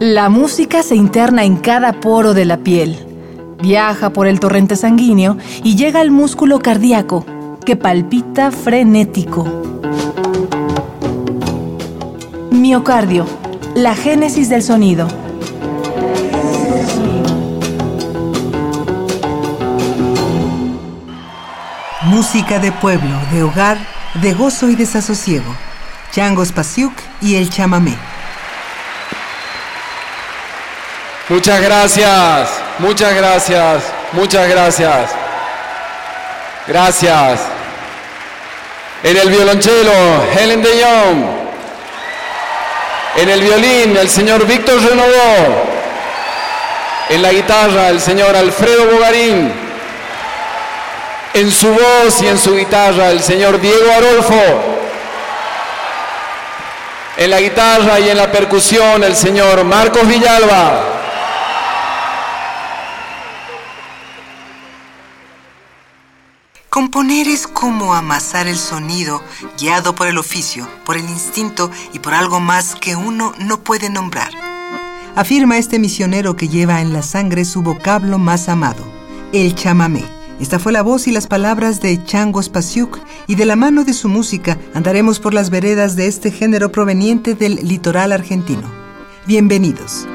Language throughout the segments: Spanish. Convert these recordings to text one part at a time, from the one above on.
La música se interna en cada poro de la piel, viaja por el torrente sanguíneo y llega al músculo cardíaco, que palpita frenético. Miocardio, la génesis del sonido. Música de pueblo, de hogar, de gozo y desasosiego. Changos Pasiuk y el chamamé. Muchas gracias, muchas gracias, muchas gracias. Gracias. En el violonchelo, Helen de Jong. En el violín, el señor Víctor Renovó. En la guitarra, el señor Alfredo Bogarín. En su voz y en su guitarra, el señor Diego Arolfo. En la guitarra y en la percusión, el señor Marcos Villalba. Componer es como amasar el sonido, guiado por el oficio, por el instinto y por algo más que uno no puede nombrar. Afirma este misionero que lleva en la sangre su vocablo más amado, el chamamé. Esta fue la voz y las palabras de Changos Pasiuk y de la mano de su música andaremos por las veredas de este género proveniente del litoral argentino. Bienvenidos.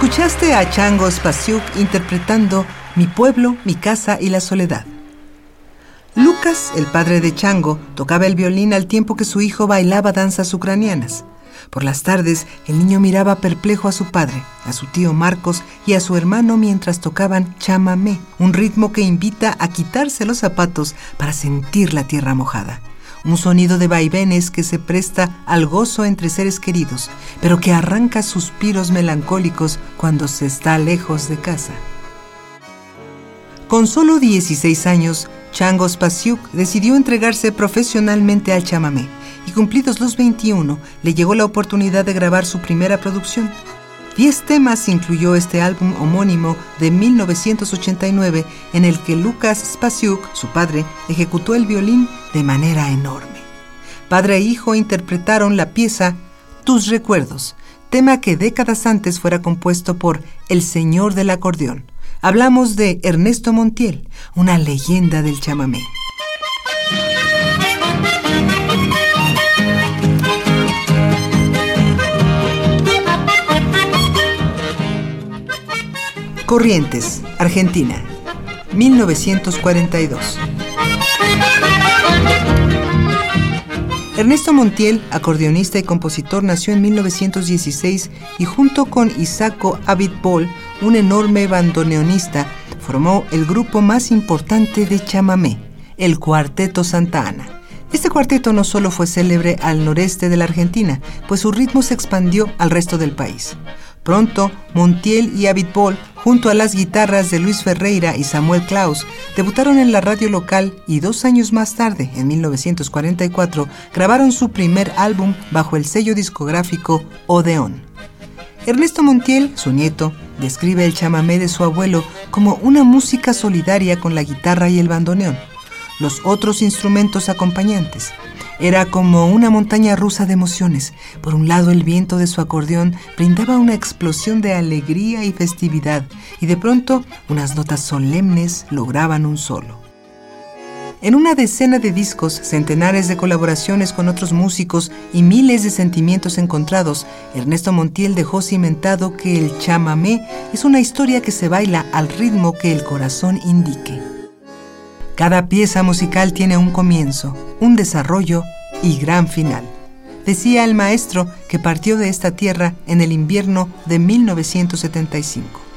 Escuchaste a Chango Spasiuk interpretando Mi pueblo, mi casa y la soledad. Lucas, el padre de Chango, tocaba el violín al tiempo que su hijo bailaba danzas ucranianas. Por las tardes, el niño miraba perplejo a su padre, a su tío Marcos y a su hermano mientras tocaban chamamé, un ritmo que invita a quitarse los zapatos para sentir la tierra mojada. Un sonido de vaivenes que se presta al gozo entre seres queridos, pero que arranca suspiros melancólicos cuando se está lejos de casa. Con solo 16 años, Chango Spasiuk decidió entregarse profesionalmente al chamamé y cumplidos los 21 le llegó la oportunidad de grabar su primera producción. Diez temas incluyó este álbum homónimo de 1989 en el que Lucas Spasiuk, su padre, ejecutó el violín de manera enorme. Padre e hijo interpretaron la pieza Tus recuerdos, tema que décadas antes fuera compuesto por El Señor del Acordeón. Hablamos de Ernesto Montiel, una leyenda del chamamé. Corrientes, Argentina, 1942. Ernesto Montiel, acordeonista y compositor, nació en 1916 y junto con Isaco Abitbol, un enorme bandoneonista, formó el grupo más importante de chamamé, el Cuarteto Santa Ana. Este cuarteto no solo fue célebre al noreste de la Argentina, pues su ritmo se expandió al resto del país. Pronto, Montiel y Abitbol, junto a las guitarras de Luis Ferreira y Samuel Klaus, debutaron en la radio local y dos años más tarde, en 1944, grabaron su primer álbum bajo el sello discográfico Odeón. Ernesto Montiel, su nieto, describe el chamamé de su abuelo como una música solidaria con la guitarra y el bandoneón, los otros instrumentos acompañantes, era como una montaña rusa de emociones. Por un lado, el viento de su acordeón brindaba una explosión de alegría y festividad, y de pronto unas notas solemnes lograban un solo. En una decena de discos, centenares de colaboraciones con otros músicos y miles de sentimientos encontrados, Ernesto Montiel dejó cimentado que el chamamé es una historia que se baila al ritmo que el corazón indique. Cada pieza musical tiene un comienzo, un desarrollo y gran final. Decía el maestro que partió de esta tierra en el invierno de 1975.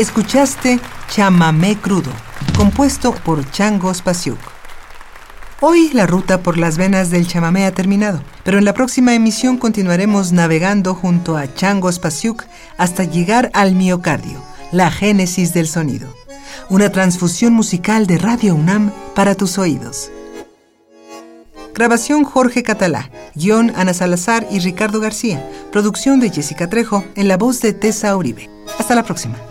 Escuchaste Chamamé Crudo, compuesto por Changos Pasiuk. Hoy la ruta por las venas del chamamé ha terminado, pero en la próxima emisión continuaremos navegando junto a Changos Pasiuk hasta llegar al miocardio, la génesis del sonido. Una transfusión musical de Radio UNAM para tus oídos. Grabación Jorge Catalá, guion Ana Salazar y Ricardo García, producción de Jessica Trejo en la voz de Tessa Uribe. Hasta la próxima.